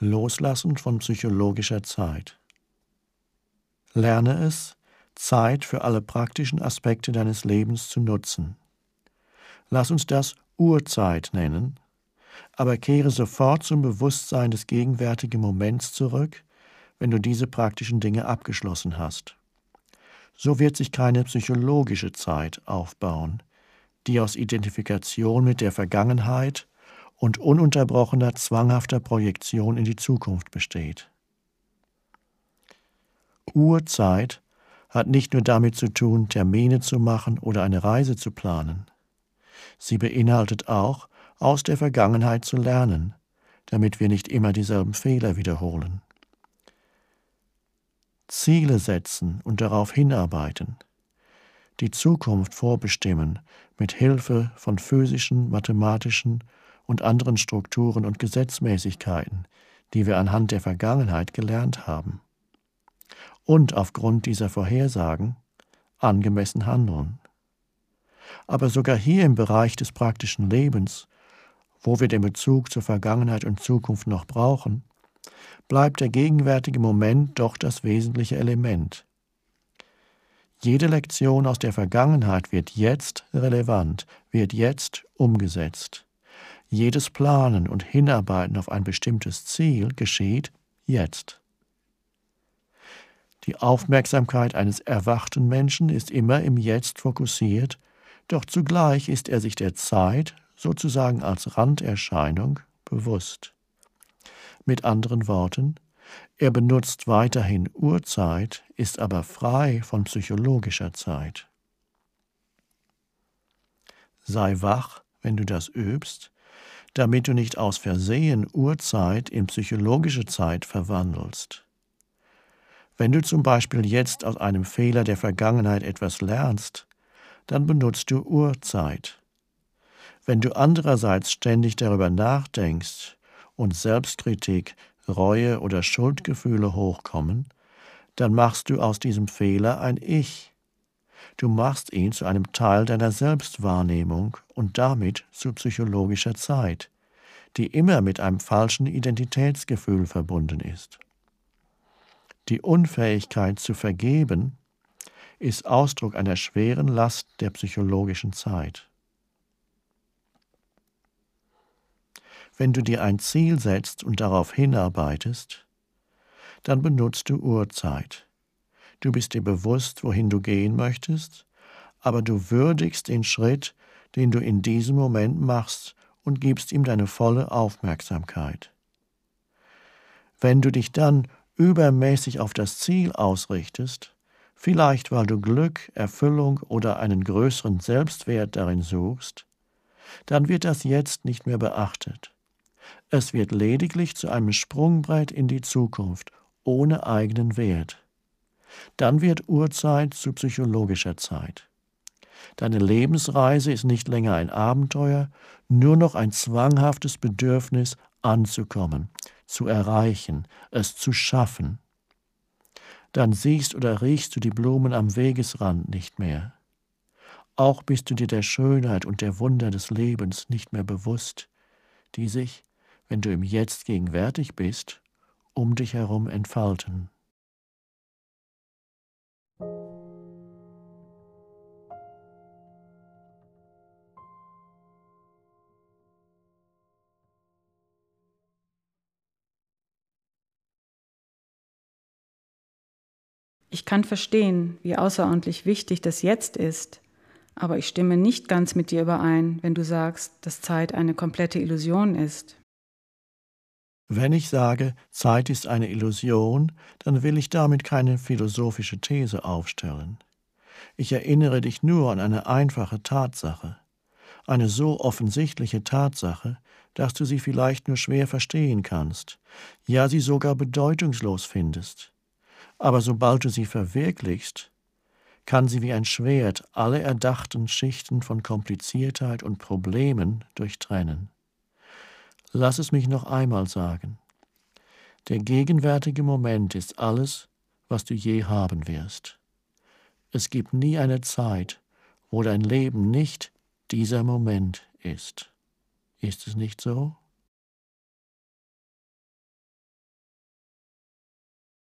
Loslassen von psychologischer Zeit. Lerne es, Zeit für alle praktischen Aspekte deines Lebens zu nutzen. Lass uns das Urzeit nennen, aber kehre sofort zum Bewusstsein des gegenwärtigen Moments zurück, wenn du diese praktischen Dinge abgeschlossen hast. So wird sich keine psychologische Zeit aufbauen, die aus Identifikation mit der Vergangenheit und ununterbrochener zwanghafter Projektion in die Zukunft besteht. Urzeit hat nicht nur damit zu tun, Termine zu machen oder eine Reise zu planen. Sie beinhaltet auch, aus der Vergangenheit zu lernen, damit wir nicht immer dieselben Fehler wiederholen. Ziele setzen und darauf hinarbeiten, die Zukunft vorbestimmen mit Hilfe von physischen, mathematischen und anderen Strukturen und Gesetzmäßigkeiten, die wir anhand der Vergangenheit gelernt haben. Und aufgrund dieser Vorhersagen angemessen handeln. Aber sogar hier im Bereich des praktischen Lebens, wo wir den Bezug zur Vergangenheit und Zukunft noch brauchen, bleibt der gegenwärtige Moment doch das wesentliche Element. Jede Lektion aus der Vergangenheit wird jetzt relevant, wird jetzt umgesetzt. Jedes Planen und Hinarbeiten auf ein bestimmtes Ziel geschieht jetzt. Die Aufmerksamkeit eines erwachten Menschen ist immer im Jetzt fokussiert, doch zugleich ist er sich der Zeit, sozusagen als Randerscheinung, bewusst. Mit anderen Worten, er benutzt weiterhin Uhrzeit, ist aber frei von psychologischer Zeit. Sei wach, wenn du das übst, damit du nicht aus Versehen Uhrzeit in psychologische Zeit verwandelst. Wenn du zum Beispiel jetzt aus einem Fehler der Vergangenheit etwas lernst, dann benutzt du Uhrzeit. Wenn du andererseits ständig darüber nachdenkst und Selbstkritik, Reue oder Schuldgefühle hochkommen, dann machst du aus diesem Fehler ein Ich. Du machst ihn zu einem Teil deiner Selbstwahrnehmung und damit zu psychologischer Zeit, die immer mit einem falschen Identitätsgefühl verbunden ist. Die Unfähigkeit zu vergeben ist Ausdruck einer schweren Last der psychologischen Zeit. Wenn du dir ein Ziel setzt und darauf hinarbeitest, dann benutzt du Uhrzeit. Du bist dir bewusst, wohin du gehen möchtest, aber du würdigst den Schritt, den du in diesem Moment machst und gibst ihm deine volle Aufmerksamkeit. Wenn du dich dann übermäßig auf das Ziel ausrichtest, vielleicht weil du Glück, Erfüllung oder einen größeren Selbstwert darin suchst, dann wird das jetzt nicht mehr beachtet. Es wird lediglich zu einem Sprungbrett in die Zukunft ohne eigenen Wert dann wird Urzeit zu psychologischer Zeit. Deine Lebensreise ist nicht länger ein Abenteuer, nur noch ein zwanghaftes Bedürfnis anzukommen, zu erreichen, es zu schaffen. Dann siehst oder riechst du die Blumen am Wegesrand nicht mehr. Auch bist du dir der Schönheit und der Wunder des Lebens nicht mehr bewusst, die sich, wenn du im Jetzt gegenwärtig bist, um dich herum entfalten. Ich kann verstehen, wie außerordentlich wichtig das Jetzt ist, aber ich stimme nicht ganz mit dir überein, wenn du sagst, dass Zeit eine komplette Illusion ist. Wenn ich sage, Zeit ist eine Illusion, dann will ich damit keine philosophische These aufstellen. Ich erinnere dich nur an eine einfache Tatsache, eine so offensichtliche Tatsache, dass du sie vielleicht nur schwer verstehen kannst, ja sie sogar bedeutungslos findest aber sobald du sie verwirklichst, kann sie wie ein Schwert alle erdachten Schichten von Kompliziertheit und Problemen durchtrennen. Lass es mich noch einmal sagen. Der gegenwärtige Moment ist alles, was du je haben wirst. Es gibt nie eine Zeit, wo dein Leben nicht dieser Moment ist. Ist es nicht so?